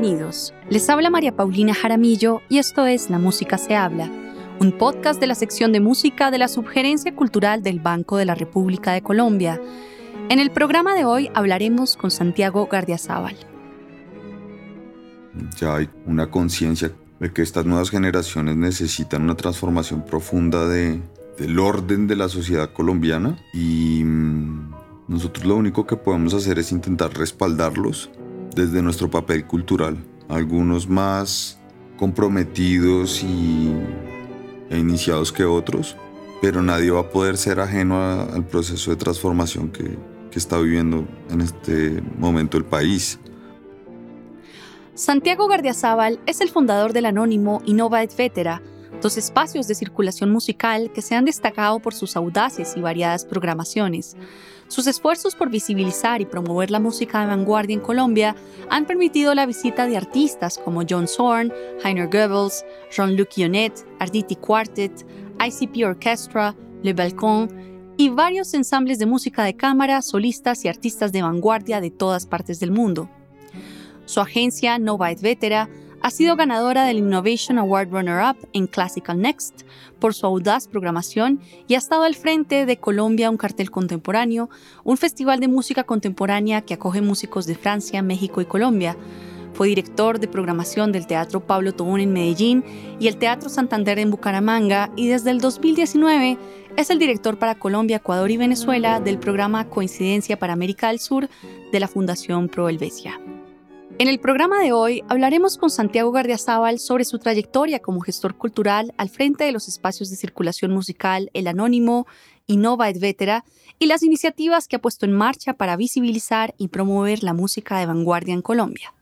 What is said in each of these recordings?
Bienvenidos. Les habla María Paulina Jaramillo y esto es La Música se habla, un podcast de la sección de música de la Subgerencia Cultural del Banco de la República de Colombia. En el programa de hoy hablaremos con Santiago Gardiazabal. Ya hay una conciencia de que estas nuevas generaciones necesitan una transformación profunda de, del orden de la sociedad colombiana y mm, nosotros lo único que podemos hacer es intentar respaldarlos desde nuestro papel cultural. Algunos más comprometidos y, e iniciados que otros, pero nadie va a poder ser ajeno al proceso de transformación que, que está viviendo en este momento el país. Santiago Gardiazabal es el fundador del anónimo Innova et Vetera, dos espacios de circulación musical que se han destacado por sus audaces y variadas programaciones. Sus esfuerzos por visibilizar y promover la música de vanguardia en Colombia han permitido la visita de artistas como John Zorn, Heiner Goebbels, Jean-Luc Yonet, Arditi Quartet, ICP Orchestra, Le Balcon y varios ensambles de música de cámara, solistas y artistas de vanguardia de todas partes del mundo. Su agencia Nova et Vetera ha sido ganadora del Innovation Award Runner-Up en Classical Next por su audaz programación y ha estado al frente de Colombia un cartel contemporáneo, un festival de música contemporánea que acoge músicos de Francia, México y Colombia. Fue director de programación del Teatro Pablo Tobón en Medellín y el Teatro Santander en Bucaramanga y desde el 2019 es el director para Colombia, Ecuador y Venezuela del programa Coincidencia para América del Sur de la Fundación Pro Helvecia. En el programa de hoy hablaremos con Santiago Gardiazabal sobre su trayectoria como gestor cultural al frente de los espacios de circulación musical El Anónimo, Innova et Vetera y las iniciativas que ha puesto en marcha para visibilizar y promover la música de vanguardia en Colombia.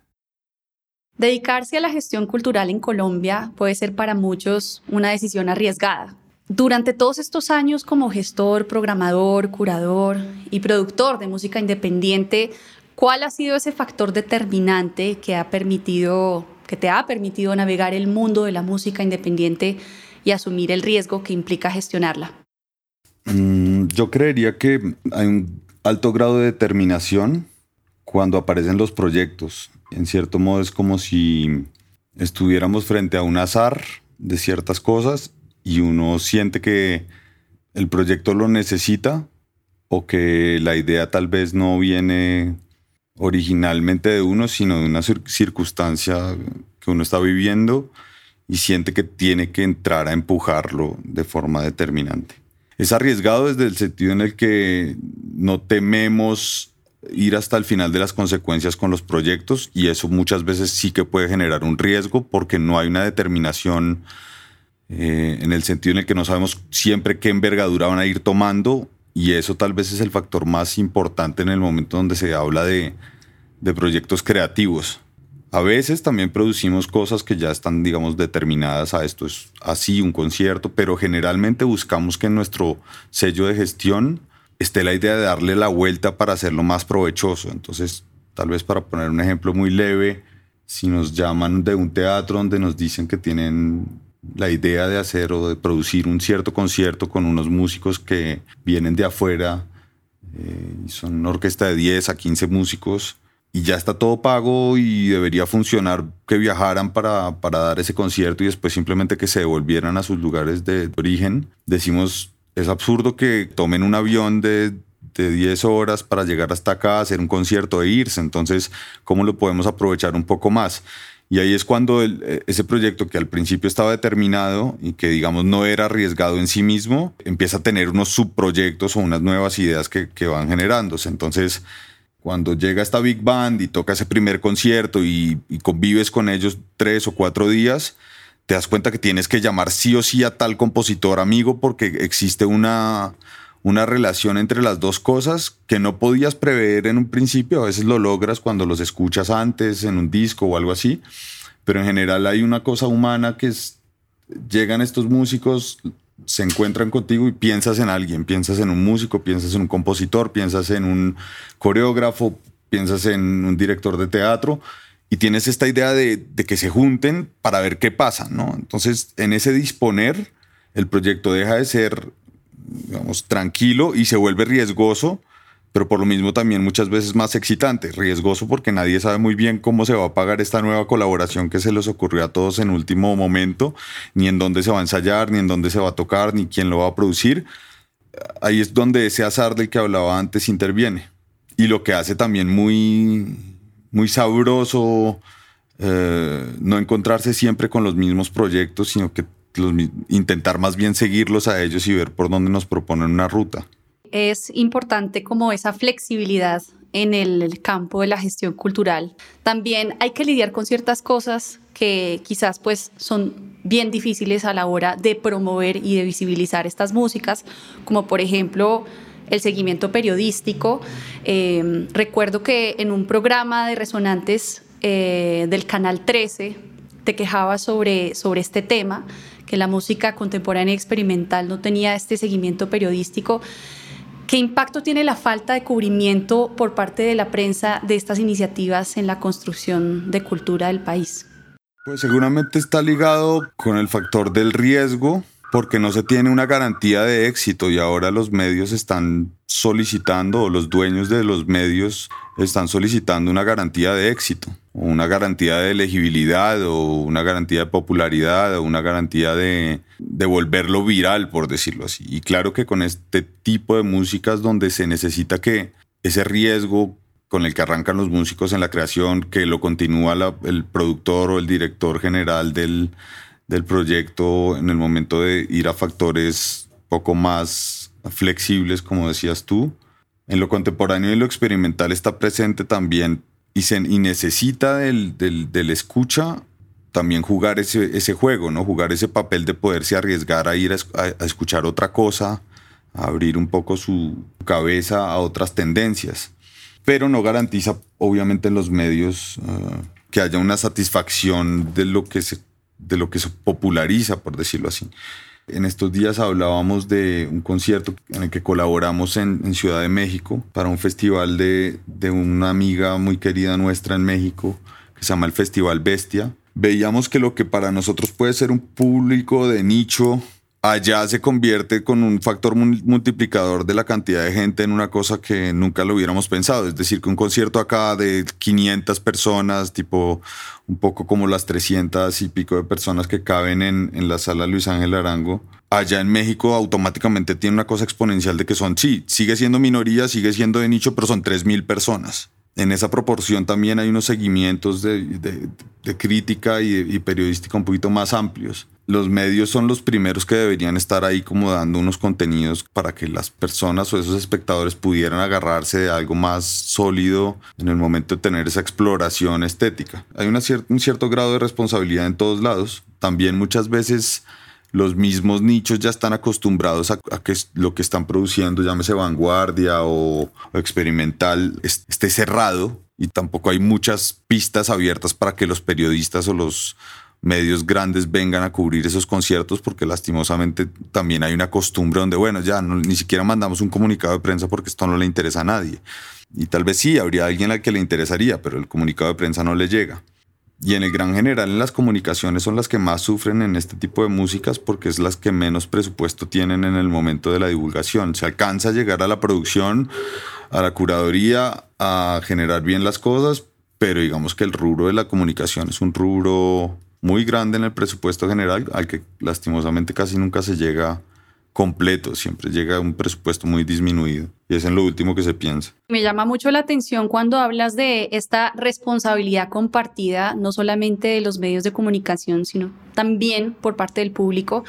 Dedicarse a la gestión cultural en Colombia puede ser para muchos una decisión arriesgada. Durante todos estos años como gestor, programador, curador y productor de música independiente, ¿Cuál ha sido ese factor determinante que ha permitido, que te ha permitido navegar el mundo de la música independiente y asumir el riesgo que implica gestionarla? Mm, yo creería que hay un alto grado de determinación cuando aparecen los proyectos. En cierto modo es como si estuviéramos frente a un azar de ciertas cosas y uno siente que el proyecto lo necesita o que la idea tal vez no viene originalmente de uno, sino de una circunstancia que uno está viviendo y siente que tiene que entrar a empujarlo de forma determinante. Es arriesgado desde el sentido en el que no tememos ir hasta el final de las consecuencias con los proyectos y eso muchas veces sí que puede generar un riesgo porque no hay una determinación eh, en el sentido en el que no sabemos siempre qué envergadura van a ir tomando y eso tal vez es el factor más importante en el momento donde se habla de, de proyectos creativos. A veces también producimos cosas que ya están, digamos, determinadas a esto es así, un concierto, pero generalmente buscamos que en nuestro sello de gestión esté la idea de darle la vuelta para hacerlo más provechoso. Entonces, tal vez para poner un ejemplo muy leve, si nos llaman de un teatro donde nos dicen que tienen la idea de hacer o de producir un cierto concierto con unos músicos que vienen de afuera, eh, son una orquesta de 10 a 15 músicos, y ya está todo pago y debería funcionar que viajaran para, para dar ese concierto y después simplemente que se devolvieran a sus lugares de origen. Decimos, es absurdo que tomen un avión de de 10 horas para llegar hasta acá, hacer un concierto e irse. Entonces, ¿cómo lo podemos aprovechar un poco más? Y ahí es cuando e, ese proyecto que al principio estaba determinado y que digamos no era arriesgado en sí mismo, empieza a tener unos subproyectos o unas nuevas ideas que, que van generándose. Entonces, cuando llega esta big band y toca ese primer concierto y, y convives con ellos tres o cuatro días, te das cuenta que tienes que llamar sí o sí a tal compositor amigo porque existe una, una relación entre las dos cosas que no podías prever en un principio, a veces lo logras cuando los escuchas antes en un disco o algo así, pero en general hay una cosa humana que es, llegan estos músicos, se encuentran contigo y piensas en alguien, piensas en un músico, piensas en un compositor, piensas en un coreógrafo, piensas en un director de teatro. Y tienes esta idea de, de que se junten para ver qué pasa, ¿no? Entonces, en ese disponer, el proyecto deja de ser digamos, tranquilo y se vuelve riesgoso pero por lo mismo también muchas veces más excitante, riesgoso porque nadie sabe muy bien cómo se va a pagar esta nueva colaboración que se les ocurrió a todos en último momento, ni en dónde se va a ensayar, ni en dónde se va a tocar, ni quién lo va a producir. Ahí es donde ese azar del que hablaba antes interviene. Y lo que hace también muy, muy sabroso eh, no encontrarse siempre con los mismos proyectos, sino que intentar más bien seguirlos a ellos y ver por dónde nos proponen una ruta es importante como esa flexibilidad en el campo de la gestión cultural. También hay que lidiar con ciertas cosas que quizás pues son bien difíciles a la hora de promover y de visibilizar estas músicas, como por ejemplo el seguimiento periodístico. Em, recuerdo que en un programa de resonantes eh, del Canal 13 te quejabas sobre, sobre este tema, que la música contemporánea experimental no tenía este seguimiento periodístico. ¿Qué impacto tiene la falta de cubrimiento por parte de la prensa de estas iniciativas en la construcción de cultura del país? Pues seguramente está ligado con el factor del riesgo, porque no se tiene una garantía de éxito y ahora los medios están solicitando, o los dueños de los medios están solicitando una garantía de éxito, una garantía de elegibilidad, o una garantía de popularidad, o una garantía de, volverlo viral, por decirlo así. Y claro que con este tipo de músicas donde se necesita que ese riesgo con el que arrancan los músicos en la creación, que lo continúa el productor o el director general del, del proyecto en el momento de ir a factores poco más flexibles, como decías tú. En lo contemporáneo y lo experimental está presente también y, necesita del, del, escucha también jugar ese, juego, ¿no? Jugar ese papel de poderse arriesgar a ir a, escuchar otra cosa, a abrir un poco su cabeza a otras tendencias. Pero no garantiza, obviamente, en los medios eh, que haya una satisfacción de lo que de lo que se populariza, por decirlo así. En estos días hablábamos de un concierto en el que colaboramos en, Ciudad de México para un festival de, de, una amiga muy querida nuestra en México que se llama el Festival Bestia. Veíamos que lo que para nosotros puede ser un público de nicho allá se convierte con un factor multiplicador de la cantidad de gente en una cosa que nunca lo hubiéramos pensado. Es decir, que un concierto acá de 500 personas, tipo un poco como las 300 y pico de personas que caben en, la sala Luis Ángel Arango, allá en México automáticamente tiene una cosa exponencial de que son, sí, sigue siendo minoría, sigue siendo de nicho, pero son 3.000 personas en esa proporción también hay unos seguimientos de, de, crítica y, y, periodística un poquito más amplios. Los medios son los primeros que deberían estar ahí como dando unos contenidos para que las personas o esos espectadores pudieran agarrarse de algo más sólido en el momento de tener esa exploración estética. Hay un cierto grado de responsabilidad en todos lados. También muchas veces los mismos nichos ya están acostumbrados a, que lo que están produciendo, llámese vanguardia o, experimental, esté cerrado y tampoco hay muchas pistas abiertas para que los periodistas o los medios grandes vengan a cubrir esos conciertos porque lastimosamente también hay una costumbre donde, bueno, ya ni siquiera mandamos un comunicado de prensa porque esto no le interesa a nadie. Y tal vez sí, habría alguien al que le interesaría, pero el comunicado de prensa no le llega y en el gran general en las comunicaciones son las que más sufren en este tipo de músicas porque es las que menos presupuesto tienen en el momento de la divulgación. Se alcanza a llegar a la producción, a la curaduría, a generar bien las cosas, pero digamos que el rubro de la comunicación es un rubro muy grande en el presupuesto general al que lastimosamente casi nunca se llega completo, siempre llega un presupuesto muy disminuido y es en lo último que se piensa. Me llama mucho la atención cuando hablas de esta responsabilidad compartida, no solamente de los medios de comunicación, sino también por parte del público.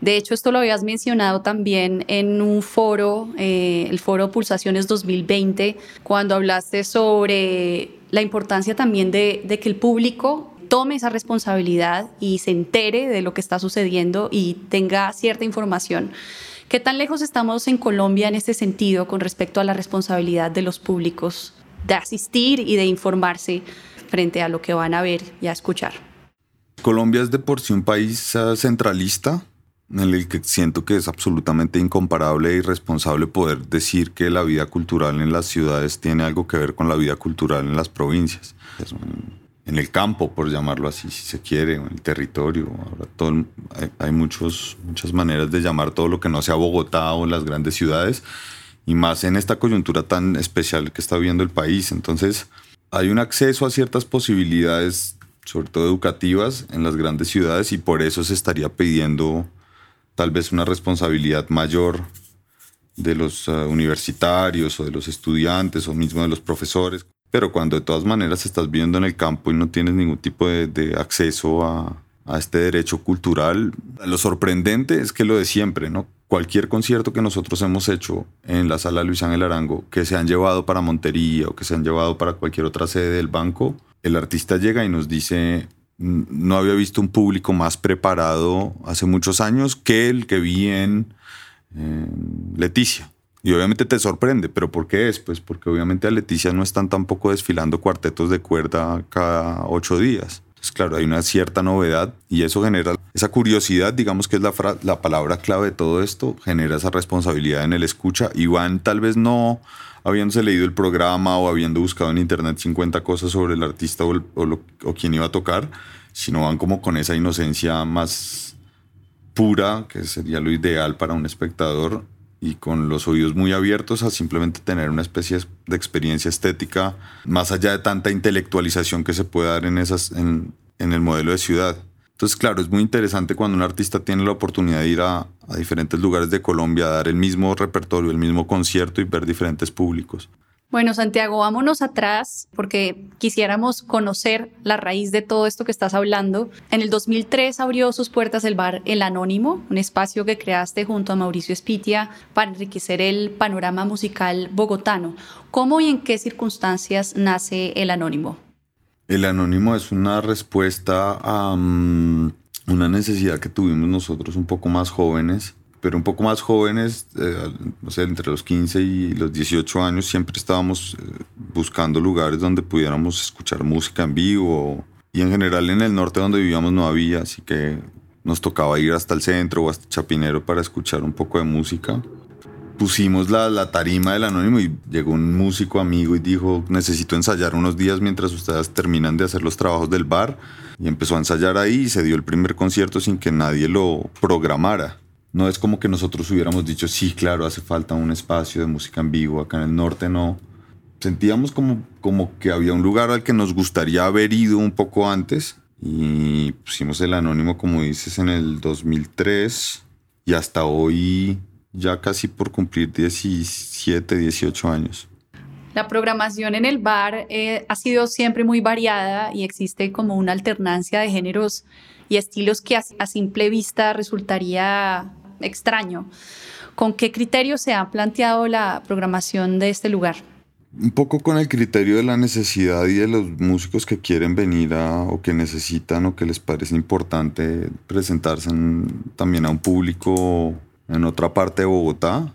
De hecho, esto lo habías mencionado también en un foro, eh, el foro Pulsaciones 2020, cuando hablaste sobre la importancia también de, de que el público tome esa responsabilidad y se entere de lo que está sucediendo y tenga cierta información. ¿Qué tan lejos estamos en Colombia en este sentido con respecto a la responsabilidad de los públicos de asistir y de informarse frente a lo que van a ver y a escuchar? Colombia es de por sí un país eh, centralista en el que siento que es absolutamente incomparable e irresponsable poder decir que la vida cultural en las ciudades tiene algo que ver con la vida cultural en las provincias en el campo, por llamarlo así, si se quiere, en el territorio. Ahora todo, hay, muchos, muchas maneras de llamar todo lo que no sea Bogotá o las grandes ciudades. y más en esta coyuntura tan especial que está viviendo el país. Entonces, hay un acceso a ciertas posibilidades, sobre todo educativas, en las grandes ciudades y por eso se estaría pidiendo tal vez una responsabilidad mayor de los uh, universitarios o de los estudiantes o mismo de los profesores. Pero cuando de todas maneras estás viviendo en el campo y no tienes ningún tipo de, acceso a, a este derecho cultural, lo sorprendente es que lo de siempre, ¿no? Cualquier concierto que nosotros hemos hecho en la sala Luis Ángel Arango, que se han llevado para Montería o que se han llevado para cualquier otra sede del banco, el artista llega y nos dice, no había visto un público más preparado hace muchos años que el que vi en, Leticia. Y obviamente te sorprende, pero ¿por qué es? Pues porque obviamente a Leticia no están tampoco desfilando cuartetos de cuerda cada ocho días. Entonces, claro, hay una cierta novedad y eso genera esa curiosidad, digamos que es la, la palabra clave de todo esto, genera esa responsabilidad en el escucha y van tal vez no habiéndose leído el programa o habiendo buscado en internet 50 cosas sobre el artista o, o, quien iba a tocar, sino van como con esa inocencia más pura, que sería lo ideal para un espectador, y con los oídos muy abiertos a simplemente tener una especie de experiencia estética, más allá de tanta intelectualización que se puede dar en, esas, en, el modelo de ciudad. Entonces, claro, es muy interesante cuando un artista tiene la oportunidad de ir a, diferentes lugares de Colombia a dar el mismo repertorio, el mismo concierto y ver diferentes públicos. Bueno, Santiago, vámonos atrás porque quisiéramos conocer la raíz de todo esto que estás hablando. En el 2003 abrió sus puertas el bar El Anónimo, un espacio que creaste junto a Mauricio Espitia para enriquecer el panorama musical bogotano. ¿Cómo y en qué circunstancias nace El Anónimo? El anónimo es una respuesta a mm, una necesidad que tuvimos nosotros un poco más jóvenes, pero un poco más jóvenes, eh, no sé, entre los 15 y los 18 años, siempre estábamos eh, buscando lugares donde pudiéramos escuchar música en vivo. Y en general en el norte donde vivíamos no había, así que nos tocaba ir hasta el centro o hasta Chapinero para escuchar un poco de música pusimos la, la, tarima del anónimo y llegó un músico amigo y dijo, necesito ensayar unos días mientras ustedes terminan de hacer los trabajos del bar. Y empezó a ensayar ahí y se dio el primer concierto sin que nadie lo programara. No es como que nosotros hubiéramos dicho, sí, claro, hace falta un espacio de música en vivo, acá en el norte no. Sentíamos como, como que había un lugar al que nos gustaría haber ido un poco antes y pusimos el anónimo, como dices, en el 2003 y hasta hoy ya casi por cumplir 17, 18 años. La programación en el bar eh, ha sido siempre muy variada y existe como una alternancia de géneros y estilos que a, a simple vista resultaría extraño. ¿Con qué criterio se ha planteado la programación de este lugar? Un poco con el criterio de la necesidad y de los músicos que quieren venir a, o que necesitan o que les parece importante presentarse también a un público en otra parte de Bogotá.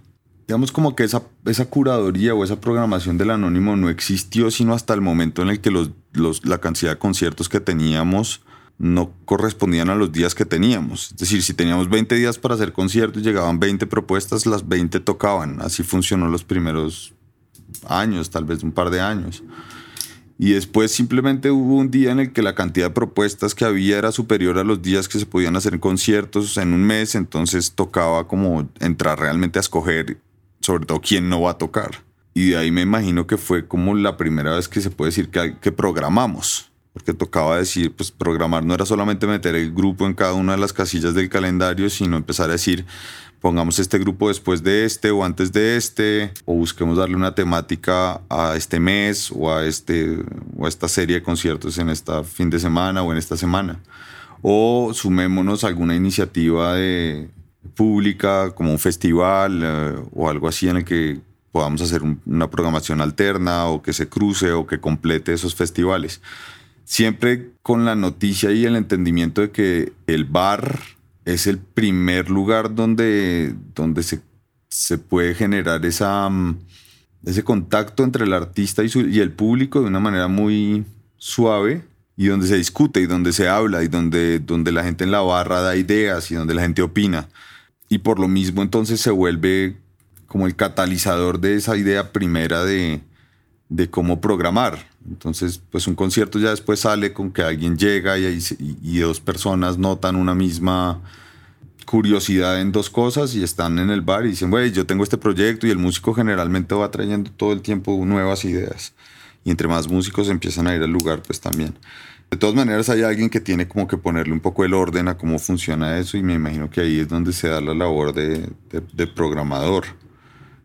Digamos como que esa, esa curaduría o esa programación del anónimo no existió sino hasta el momento en el que los, los, la cantidad de conciertos que teníamos no correspondían a los días que teníamos. Es decir, si teníamos 20 días para hacer conciertos, llegaban 20 propuestas, las 20 tocaban. Así funcionó los primeros años, tal vez un par de años. Y después simplemente hubo un día en el que la cantidad de propuestas que había era superior a los días que se podían hacer conciertos en un mes, entonces tocaba como entrar realmente a escoger sobre todo quién no va a tocar. Y de ahí me imagino que fue como la primera vez que se puede decir que, que programamos. Porque tocaba decir, pues programar no era solamente meter el grupo en cada una de las casillas del calendario, sino empezar a decir, pongamos este grupo después de este o antes de este, o busquemos darle una temática a este mes o a, este, o a esta serie de conciertos en este fin de semana o en esta semana. O sumémonos a alguna iniciativa de, pública como un festival eh, o algo así en el que podamos hacer una programación alterna o que se cruce o que complete esos festivales. Siempre con la noticia y el entendimiento de que el bar es el primer lugar donde, donde se, se puede generar esa, mm, ese contacto entre el artista y, y el público de una manera muy suave y donde se discute y donde se habla y donde, donde la gente en la barra da ideas y donde la gente opina. Y por lo mismo entonces se vuelve como el catalizador de esa idea primera de, de cómo programar. Entonces, pues un concierto ya después sale con que alguien llega y, y, dos personas notan una misma curiosidad en dos cosas y están en el bar y dicen, güey, yo tengo este proyecto y el músico generalmente va trayendo todo el tiempo nuevas ideas. Y entre más músicos empiezan a ir al lugar, pues también. De todas maneras, hay alguien que tiene como que ponerle un poco el orden a cómo funciona eso y me imagino que ahí es donde se da la labor de, de programador,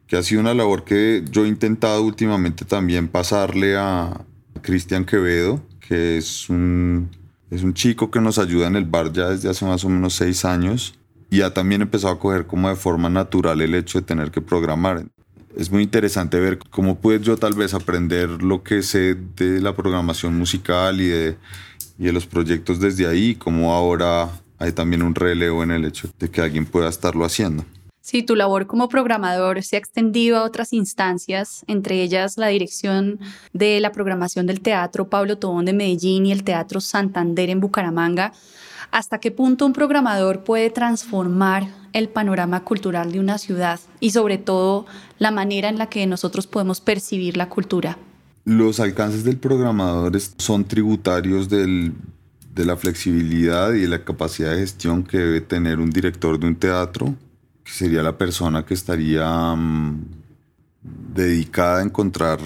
que ha sido una labor que yo he intentado últimamente también pasarle a Cristian Quevedo, que es un, es un chico que nos ayuda en el bar ya desde hace más o menos seis años y ha también empezado a coger como de forma natural el hecho de tener que programar es muy interesante ver cómo puedo yo tal vez aprender lo que sé de la programación musical y de, y de los proyectos desde ahí, como ahora hay también un relevo en el hecho de que alguien pueda estarlo haciendo. Sí, tu labor como programador se ha extendido a otras instancias, entre ellas la dirección de la programación del Teatro Pablo Tobón de Medellín y el Teatro Santander en Bucaramanga. ¿Hasta qué punto un programador puede transformar el panorama cultural de una ciudad y sobre todo la manera en la que nosotros podemos percibir la cultura? Los alcances del programador son tributarios de la flexibilidad y de la capacidad de gestión que debe tener un director de un teatro, que sería la persona que estaría mm, dedicada a encontrar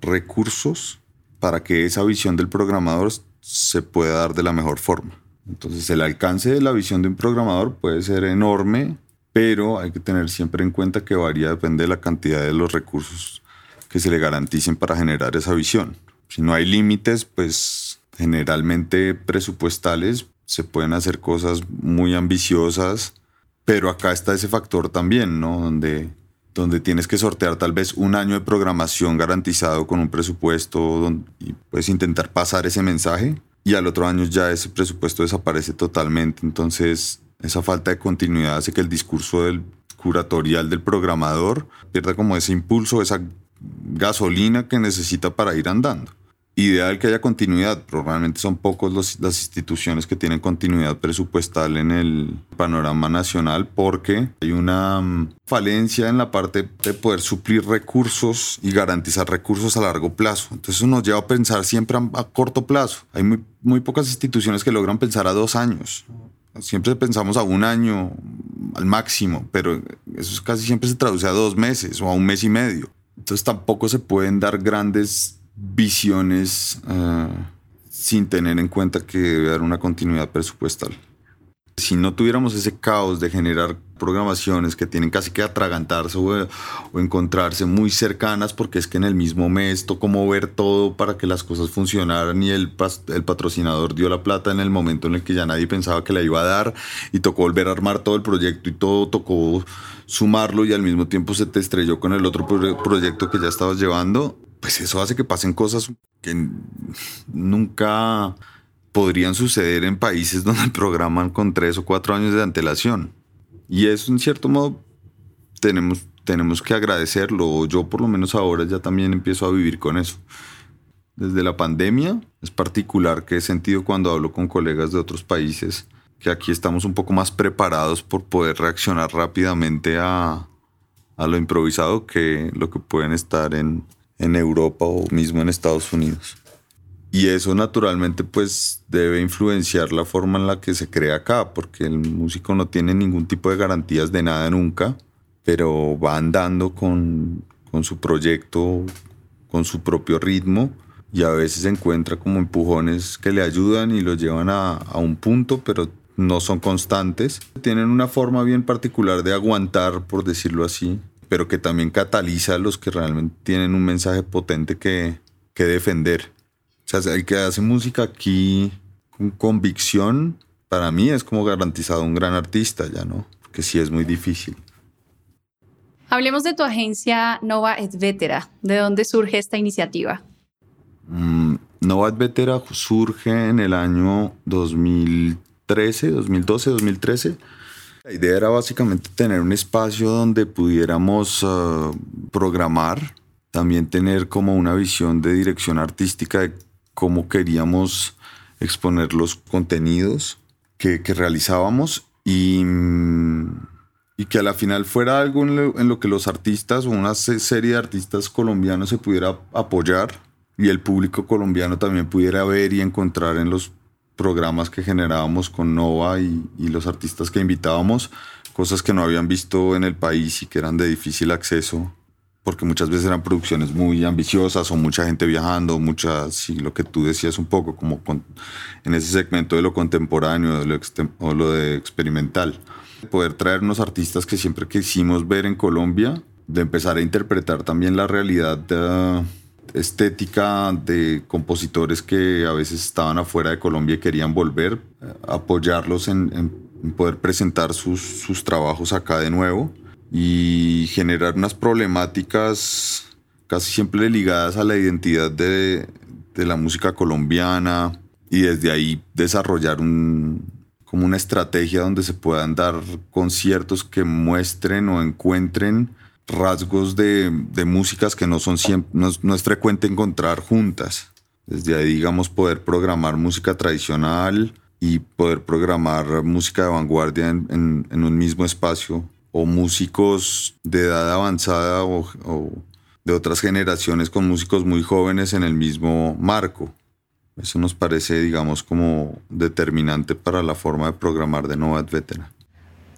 recursos para que esa visión del programador se pueda dar de la mejor forma. Entonces el alcance de la visión de un programador puede ser enorme, pero hay que tener siempre en cuenta que varía, depende de la cantidad de los recursos que se le garanticen para generar esa visión. Si no hay límites, pues generalmente presupuestales se pueden hacer cosas muy ambiciosas, pero acá está ese factor también, ¿no? Donde, donde tienes que sortear tal vez un año de programación garantizado con un presupuesto y puedes intentar pasar ese mensaje y al otro año ya ese presupuesto desaparece totalmente. Entonces, esa falta de continuidad hace que el discurso del curatorial del programador pierda como ese impulso, esa gasolina que necesita para ir andando ideal que haya continuidad, pero realmente son pocos las instituciones que tienen continuidad presupuestal en el panorama nacional porque hay una mm, falencia en la parte de poder suplir recursos y garantizar recursos a largo plazo. Entonces eso nos lleva a pensar siempre a, corto plazo. Hay muy, muy pocas instituciones que logran pensar a dos años. Siempre pensamos a un año al máximo, pero eso casi siempre se traduce a dos meses o a un mes y medio. Entonces tampoco se pueden dar grandes visiones eh, sin tener en cuenta que debe haber una continuidad presupuestal. Si no tuviéramos ese caos de generar programaciones que tienen casi que atragantarse o, encontrarse muy cercanas porque es que en el mismo mes tocó mover todo para que las cosas funcionaran y el, el patrocinador dio la plata en el momento en el que ya nadie pensaba que la iba a dar y tocó volver a armar todo el proyecto y todo tocó sumarlo y al mismo tiempo se te estrelló con el otro proyecto que ya estabas llevando pues eso hace que pasen cosas que nunca podrían suceder en países donde programan con tres o cuatro años de antelación. Y eso en cierto modo tenemos, tenemos que agradecerlo. Yo por lo menos ahora ya también empiezo a vivir con eso. Desde la pandemia es particular que he sentido cuando hablo con colegas de otros países que aquí estamos un poco más preparados por poder reaccionar rápidamente a, a lo improvisado que lo que pueden estar en, en Europa o mismo en Estados Unidos. Y eso naturalmente pues debe influenciar la forma en la que se crea acá, porque el músico no tiene ningún tipo de garantías de nada nunca, pero va andando con, con su proyecto, con su propio ritmo y a veces encuentra como empujones que le ayudan y lo llevan a, a un punto, pero no son constantes. Tienen una forma bien particular de aguantar, por decirlo así, pero que también cataliza a los que realmente tienen un mensaje potente que, que defender. O sea, el que hace música aquí con convicción, para mí es como garantizado un gran artista, ya no, porque sí es muy difícil. Hablemos de tu agencia Nova et Vetera. ¿De dónde surge esta iniciativa? Mm, Nova et Vetera surge en el año 2013, 2012, 2013 la idea era básicamente tener un espacio donde pudiéramos ah, programar, también tener como una visión de dirección artística de cómo queríamos exponer los contenidos que, realizábamos y, y, que a la final fuera algo en lo, que los artistas o una serie de artistas colombianos se pudiera apoyar y el público colombiano también pudiera ver y encontrar en los programas que generábamos con Nova y, y los artistas que invitábamos, cosas que no habían visto en el país y que eran de difícil acceso porque muchas veces eran producciones muy ambiciosas o mucha gente viajando, muchas, sí, lo que tú decías un poco, como en ese segmento de lo contemporáneo de lo o lo de experimental. Poder traer unos artistas que siempre quisimos ver en Colombia, de empezar a interpretar también la realidad estética de compositores que a veces estaban afuera de Colombia y querían volver, eh, apoyarlos en, en poder presentar sus, sus trabajos acá de nuevo y generar unas problemáticas casi siempre ligadas a la identidad de, la música colombiana y desde ahí desarrollar un, como una estrategia donde se puedan dar conciertos que muestren o encuentren rasgos de, músicas que no son siempre, no, es frecuente encontrar juntas. Desde ahí, digamos, poder programar música tradicional y poder programar música de vanguardia en un mismo espacio o músicos de edad avanzada o, de otras generaciones con músicos muy jóvenes en el mismo marco. Eso nos parece, digamos, como determinante para la forma de programar de Nova Veteran.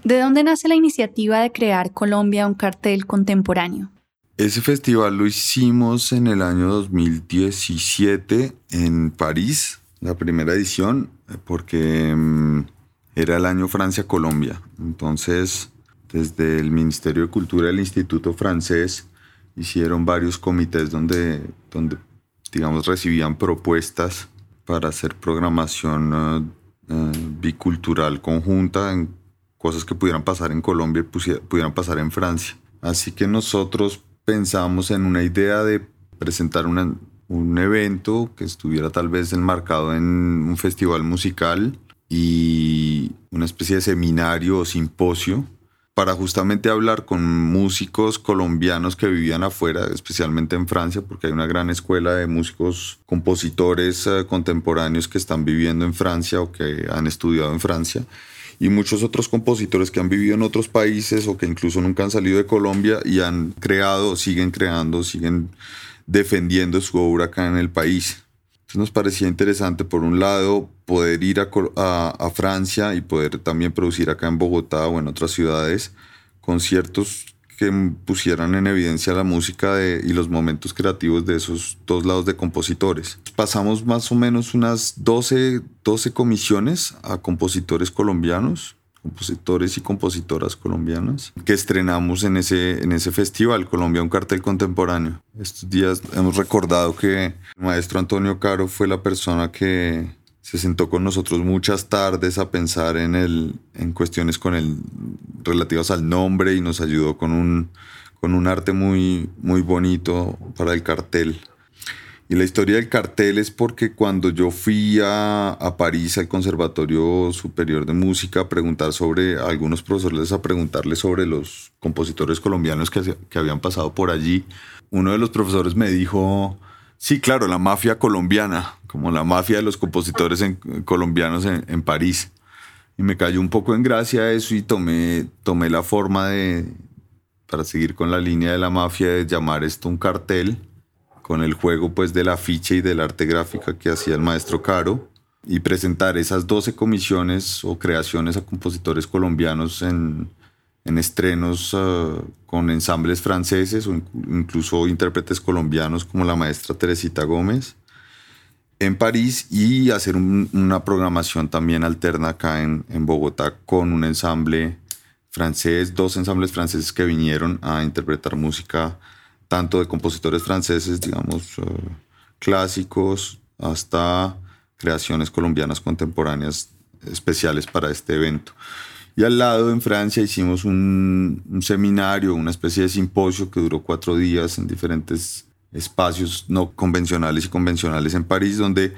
¿De dónde nace la iniciativa de crear Colombia un cartel contemporáneo? Ese festival lo hicimos en el año 2017 en París, la primera edición, porque mm, era el año Francia-Colombia. Entonces desde el Ministerio de Cultura del Instituto Francés hicieron varios comités donde, donde digamos, recibían propuestas para hacer programación eh, eh, bicultural conjunta en cosas que pudieran pasar en Colombia y pudieran pasar en Francia. Así que nosotros pensamos en una idea de presentar un evento que estuviera tal vez enmarcado en un festival musical y una especie de seminario o simposio para justamente hablar con músicos colombianos que vivían afuera, especialmente en Francia, porque hay una gran escuela de músicos, compositores eh, contemporáneos que están viviendo en Francia o que han estudiado en Francia, y muchos otros compositores que han vivido en otros países o que incluso nunca han salido de Colombia y han creado, siguen creando, siguen defendiendo su obra acá en el país. Nos parecía interesante, por un lado, poder ir a, Francia y poder también producir acá en Bogotá o en otras ciudades conciertos pusieran en evidencia la música y los momentos creativos de esos dos lados de compositores. Pasamos más o menos unas 12, 12 comisiones a compositores colombianos compositores y compositoras colombianas que estrenamos en ese, en ese festival, Colombia, un cartel contemporáneo. Estos días hemos recordado que el maestro Antonio Caro fue la persona que se sentó con nosotros muchas tardes a pensar en, el, en cuestiones con el, relativas al nombre y nos ayudó con un, con un arte muy, muy bonito para el cartel. Y la historia del cartel es porque cuando yo fui a, París al Conservatorio Superior de Música a preguntar sobre, algunos profesores a preguntarles sobre los compositores colombianos que, que habían pasado por allí, uno de los profesores me dijo, sí, claro, la mafia colombiana, como la mafia de los compositores colombianos en, en, París. Y me cayó un poco en gracia eso y tomé, tomé la forma de, para seguir con la línea de la mafia, de llamar esto un cartel con el juego pues de la ficha y del arte gráfica que hacía el maestro Caro y presentar esas 12 comisiones o creaciones a compositores colombianos en, en estrenos ah, con ensambles franceses o incluso intérpretes colombianos como la maestra Teresita Gómez en París y hacer una programación también alterna acá en, Bogotá con un ensamble francés, dos ensambles franceses que vinieron a interpretar música tanto de compositores franceses, digamos, eh, clásicos, hasta creaciones colombianas contemporáneas especiales para este evento. Y al lado, en Francia, hicimos un, seminario, una especie de simposio que duró cuatro días en diferentes espacios no convencionales y convencionales en París, donde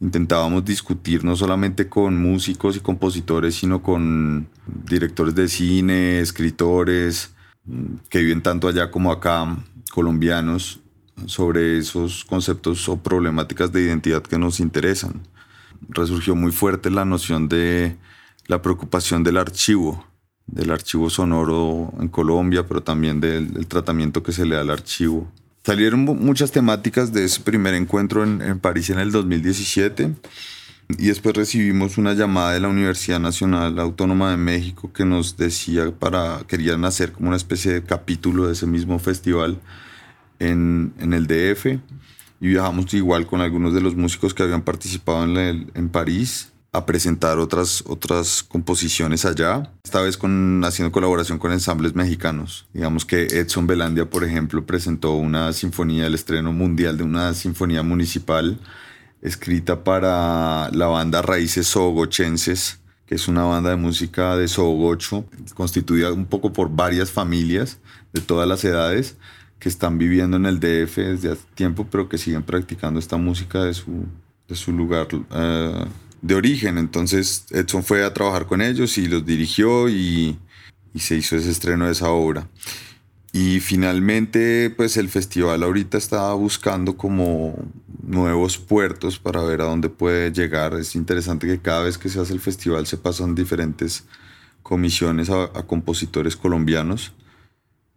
intentábamos discutir no solamente con músicos y compositores, sino con directores de cine, escritores, mm, que viven tanto allá como acá, colombianos sobre esos conceptos o problemáticas de identidad que nos interesan. Resurgió muy fuerte la noción de la preocupación del archivo, del archivo sonoro en Colombia, pero también del, tratamiento que se le da al archivo. Salieron muchas temáticas de ese primer encuentro en, en París en el 2017. Y después recibimos una llamada de la Universidad Nacional Autónoma de México que nos decía para, querían hacer como una especie de capítulo de ese mismo festival en, en el DF. Y viajamos igual con algunos de los músicos que habían participado en, en París a presentar otras, otras composiciones allá, esta vez con, haciendo colaboración con ensambles mexicanos. Digamos que Edson Belandia, por ejemplo, presentó una sinfonía, el estreno mundial de una sinfonía municipal escrita para la banda Raíces Sogochenses, que es una banda de música de Sogocho, constituida un poco por varias familias de todas las edades que están viviendo en el DF desde hace tiempo, pero que siguen practicando esta música de su, de su lugar eh, de origen. Entonces Edson fue a trabajar con ellos y los dirigió y, se hizo ese estreno de esa obra. Y finalmente, pues el festival ahorita está buscando como nuevos puertos para ver a dónde puede llegar. Es interesante que cada vez que se hace el festival se pasan diferentes comisiones a, compositores colombianos.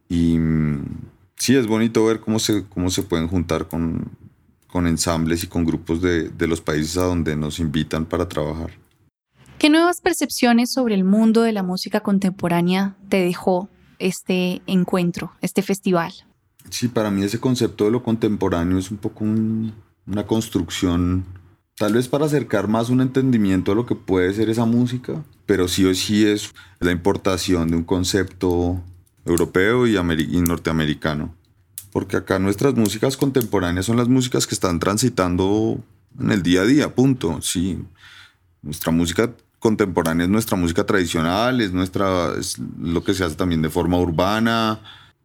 Y mm, sí, es bonito ver cómo se, cómo se pueden juntar con, con ensambles y con grupos de, de los países a donde nos invitan para trabajar. ¿Qué nuevas percepciones sobre el mundo de la música contemporánea te dejó este encuentro, este festival? Sí, para mí ese concepto de lo contemporáneo es un poco una construcción, tal vez para acercar más un entendimiento a lo que puede ser esa música, pero sí o sí es la importación de un concepto europeo y, y norteamericano porque acá nuestras músicas contemporáneas son las músicas que están transitando en el día a día, punto. Sí, nuestra música contemporánea es nuestra música tradicional, es, nuestra, es lo que se hace también de forma urbana,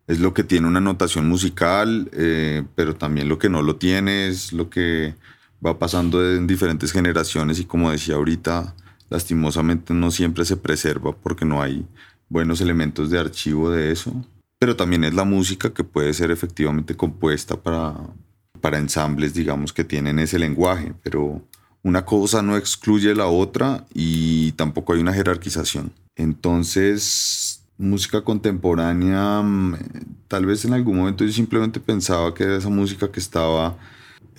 es lo que tiene una notación musical, eh, pero también lo que no lo tiene, es lo que va pasando en diferentes generaciones y como decía ahorita, lastimosamente no siempre se preserva porque no hay buenos elementos de archivo de eso pero también es la música que puede ser efectivamente compuesta para, para ensambles, digamos, que tienen ese lenguaje, pero una cosa no excluye la otra y tampoco hay una jerarquización. Entonces, música contemporánea, mm, tal vez en algún momento yo simplemente pensaba que era esa música que estaba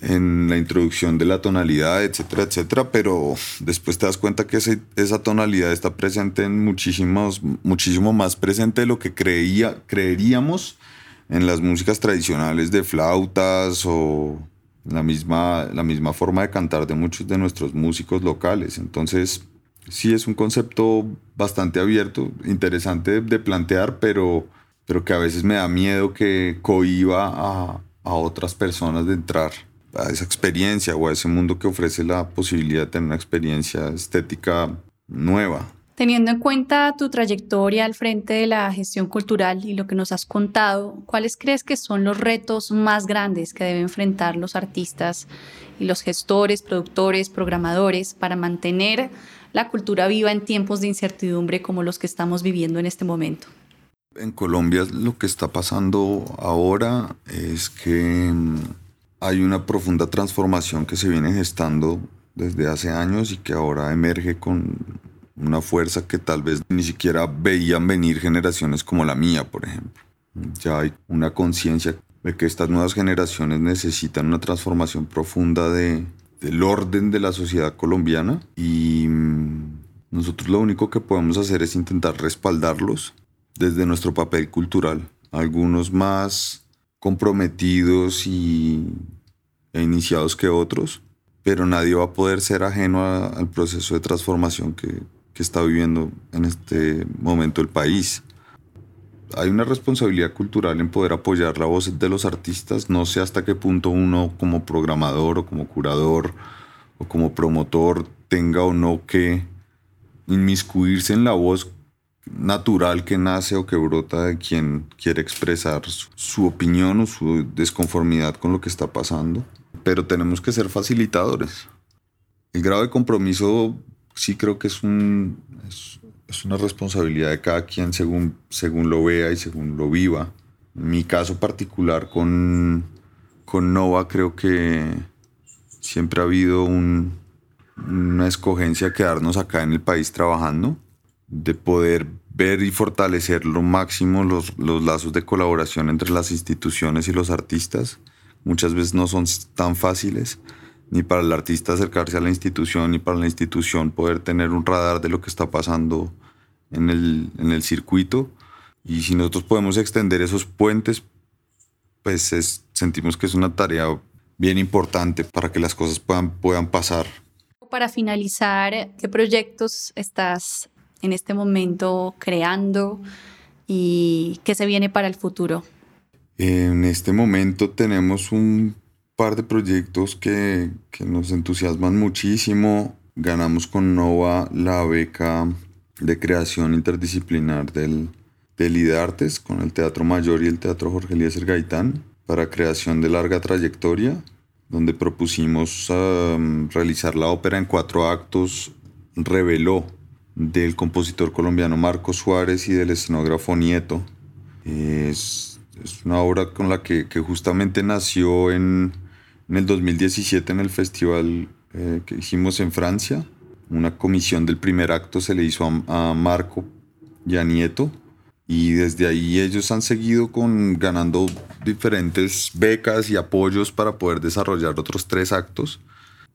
en la introducción de la tonalidad, etcétera, etcétera, pero después te das cuenta que esa tonalidad está presente en muchísimos, muchísimo más presente de lo que creía, creeríamos en las músicas tradicionales de flautas o la misma, la misma forma de cantar de muchos de nuestros músicos locales. Entonces, sí es un concepto bastante abierto, interesante de plantear, pero, pero que a veces me da miedo que cohiba a, a otras personas de entrar a esa experiencia o a ese mundo que ofrece la posibilidad de tener una experiencia estética nueva. Teniendo en cuenta tu trayectoria al frente de la gestión cultural y lo que nos has contado, ¿cuáles crees que son los retos más grandes que deben enfrentar los artistas y los gestores, productores, programadores para mantener la cultura viva en tiempos de incertidumbre como los que estamos viviendo en este momento? En Colombia lo que está pasando ahora es que hay una profunda transformación que se viene gestando desde hace años y que ahora emerge con una fuerza que tal vez ni siquiera veían venir generaciones como la mía, por ejemplo. Ya hay una conciencia de que estas nuevas generaciones necesitan una transformación profunda de, del orden de la sociedad colombiana y mm, nosotros lo único que podemos hacer es intentar respaldarlos desde nuestro papel cultural. Algunos más comprometidos y, e iniciados que otros, pero nadie va a poder ser ajeno al proceso de transformación que, que está viviendo en este momento el país. Hay una responsabilidad cultural en poder apoyar la voz de los artistas. No sé hasta qué punto uno como programador o como curador o como promotor tenga o no que inmiscuirse en la voz natural que nace o que brota de quien quiere expresar su, opinión o su desconformidad con lo que está pasando. Pero tenemos que ser facilitadores. El grado de compromiso sí creo que es, un, es, una responsabilidad de cada quien según, según lo vea y según lo viva. Mi caso particular con, con Nova creo que siempre ha habido una escogencia quedarnos acá en el país trabajando de poder ver y fortalecer lo máximo los, los lazos de colaboración entre las instituciones y los artistas. Muchas veces no son tan fáciles. ni para el artista acercarse a la institución, ni para la institución poder tener un radar de lo que está pasando en el, en el circuito. Y si nosotros podemos extender esos puentes, pues sentimos que es una tarea bien importante para que las cosas puedan, puedan pasar. Para finalizar, ¿qué proyectos estás en este momento creando y qué se viene para el futuro? En este momento tenemos un par de proyectos que, que nos entusiasman muchísimo. Ganamos con Nova la beca de creación interdisciplinar del, del IDARTES con el Teatro Mayor y el Teatro Jorge Eliezer Gaitán para creación de larga trayectoria, donde propusimos um, realizar la ópera en cuatro actos, reveló del compositor colombiano Marco Suárez y del escenógrafo Nieto. Es, es una obra con la que, que justamente nació en, en, el 2017 en el festival eh, que hicimos en Francia. Una comisión del primer acto se le hizo a, Marco y a Nieto y desde ahí ellos han seguido con ganando diferentes becas y apoyos para poder desarrollar otros tres actos.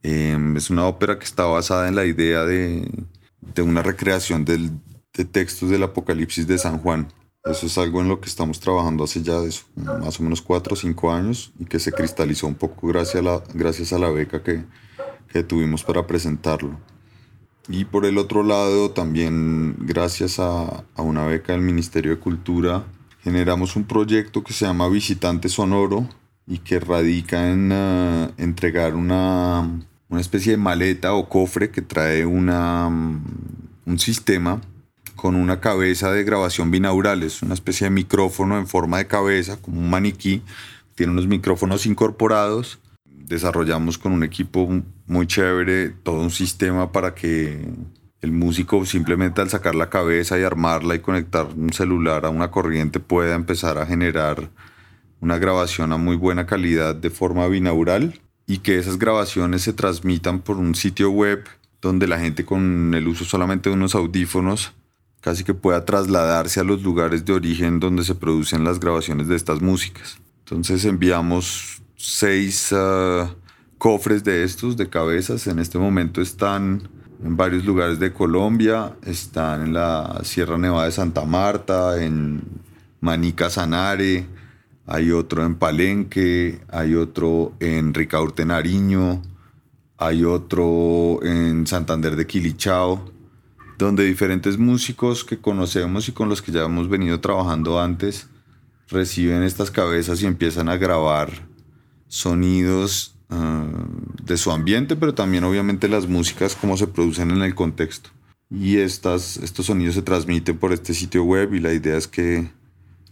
Em, es una ópera que está basada en la idea de, de una recreación del, de textos del Apocalipsis de San Juan. Eso es algo en lo que estamos trabajando hace ya más o menos cuatro o cinco años y que se cristalizó un poco gracias a la, gracias a la beca que, que tuvimos para presentarlo. Y por el otro lado, también gracias a, una beca del Ministerio de Cultura, generamos un proyecto que se llama Visitante Sonoro y que radica en uh, entregar una, una, especie de maleta o cofre que trae una, un sistema con una cabeza de grabación binaural. Es una especie de micrófono en forma de cabeza, como un maniquí. Tiene unos micrófonos incorporados desarrollamos con un equipo muy chévere todo un sistema para que el músico simplemente al sacar la cabeza y armarla y conectar un celular a una corriente pueda empezar a generar una grabación a muy buena calidad de forma binaural y que esas grabaciones se transmitan por un sitio web donde la gente con el uso solamente de unos audífonos casi que pueda trasladarse a los lugares de origen donde se producen las grabaciones de estas músicas. Entonces enviamos seis ah, cofres de estos, de cabezas. En este momento están en varios lugares de Colombia. Están en la Sierra Nevada de Santa Marta, en Manica Sanare. Hay otro en Palenque, hay otro en Ricaurte Nariño, hay otro en Santander de Quilichao, donde diferentes músicos que conocemos y con los que ya hemos venido trabajando antes reciben estas cabezas y empiezan a grabar sonidos ah, de su ambiente, pero también obviamente las músicas como se producen en el contexto. Y estas, estos sonidos se transmiten por este sitio web y la idea es que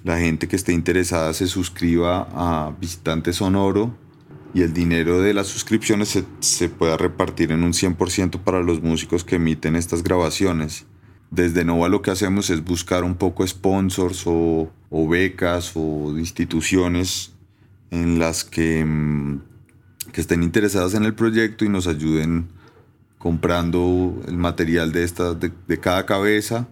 la gente que esté interesada se suscriba a Visitante Sonoro y el dinero de las suscripciones se, se pueda repartir en un 100% para los músicos que emiten estas grabaciones. Desde Nova lo que hacemos es buscar un poco sponsors o, becas o instituciones en las que, mm, que estén interesadas en el proyecto y nos ayuden comprando el material de, de, cada cabeza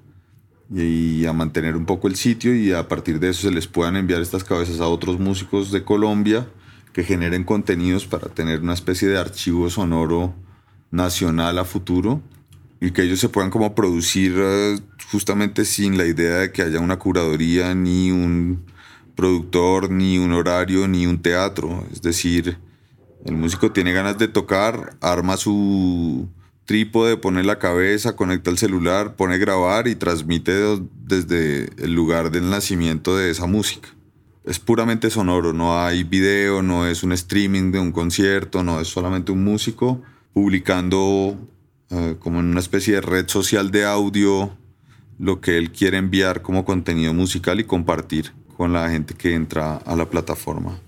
y, a mantener un poco el sitio y a partir de eso se les puedan enviar estas cabezas a otros músicos de Colombia que generen contenidos para tener una especie de archivo sonoro nacional a futuro y que ellos se puedan como producir eh, justamente sin la idea de que haya una curaduría ni un productor, ni un horario, ni un teatro. Es decir, el músico tiene ganas de tocar, arma su trípode, pone la cabeza, conecta el celular, pone grabar y transmite desde el lugar del nacimiento de esa música. Es puramente sonoro, no hay video, no es un streaming de un concierto, no es solamente un músico publicando eh, como en una especie de red social de audio lo que él quiere enviar como contenido musical y compartir con la gente que entra a la plataforma.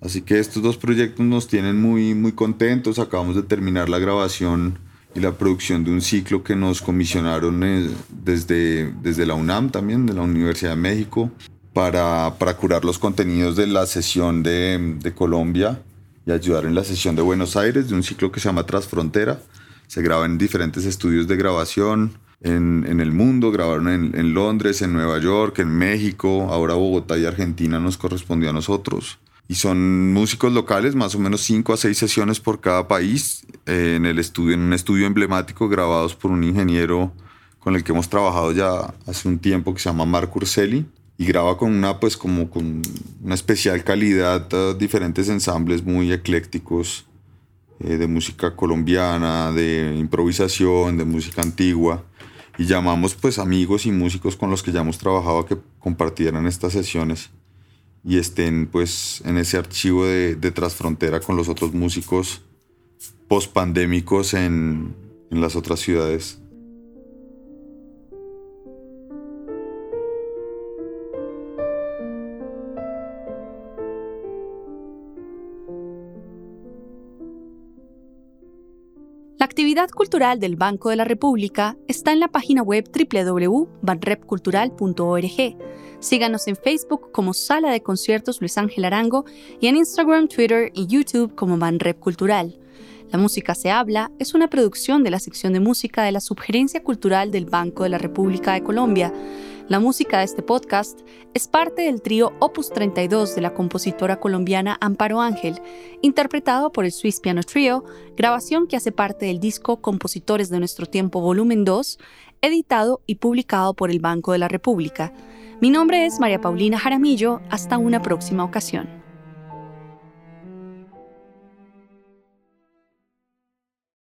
Así que estos dos proyectos nos tienen muy, muy contentos. Acabamos de terminar la grabación y la producción de un ciclo que nos comisionaron eh, desde, desde la UNAM también, de la Universidad de México, para, para curar los contenidos de la sesión de, de, Colombia y ayudar en la sesión de Buenos Aires, de un ciclo que se llama Transfrontera. Se graba en diferentes estudios de grabación, en, el mundo, grabaron en, Londres, en Nueva York, en México, ahora Bogotá y Argentina nos correspondió a nosotros. Y son músicos locales, más o menos cinco a seis sesiones por cada país eh, en el estudio, en un estudio emblemático grabados por un ingeniero con el que hemos trabajado ya hace un tiempo que se llama Marco Urselli y graba con una pues como con una especial calidad uh, diferentes ensambles muy eclécticos eh, de música colombiana, de improvisación, de música antigua. Y llamamos pues amigos y músicos con los que ya hemos trabajado a que compartieran estas sesiones y estén pues en ese archivo de, de Transfrontera con los otros músicos post-pandémicos en, en las otras ciudades. La actividad cultural del Banco de la República está en la página web www.banrepcultural.org. Síganos en Facebook como Sala de Conciertos Luis Ángel Arango y en Instagram, Twitter y YouTube como Banrep Cultural. La Música se habla es una producción de la sección de música de la Subgerencia Cultural del Banco de la República de Colombia la música de este podcast es parte del trío Opus 32 de la compositora colombiana Amparo Ángel, interpretado por el Swiss Piano Trio, grabación que hace parte del disco Compositores de Nuestro Tiempo Volumen 2, editado y publicado por el Banco de la República. Mi nombre es María Paulina Jaramillo, hasta una próxima ocasión.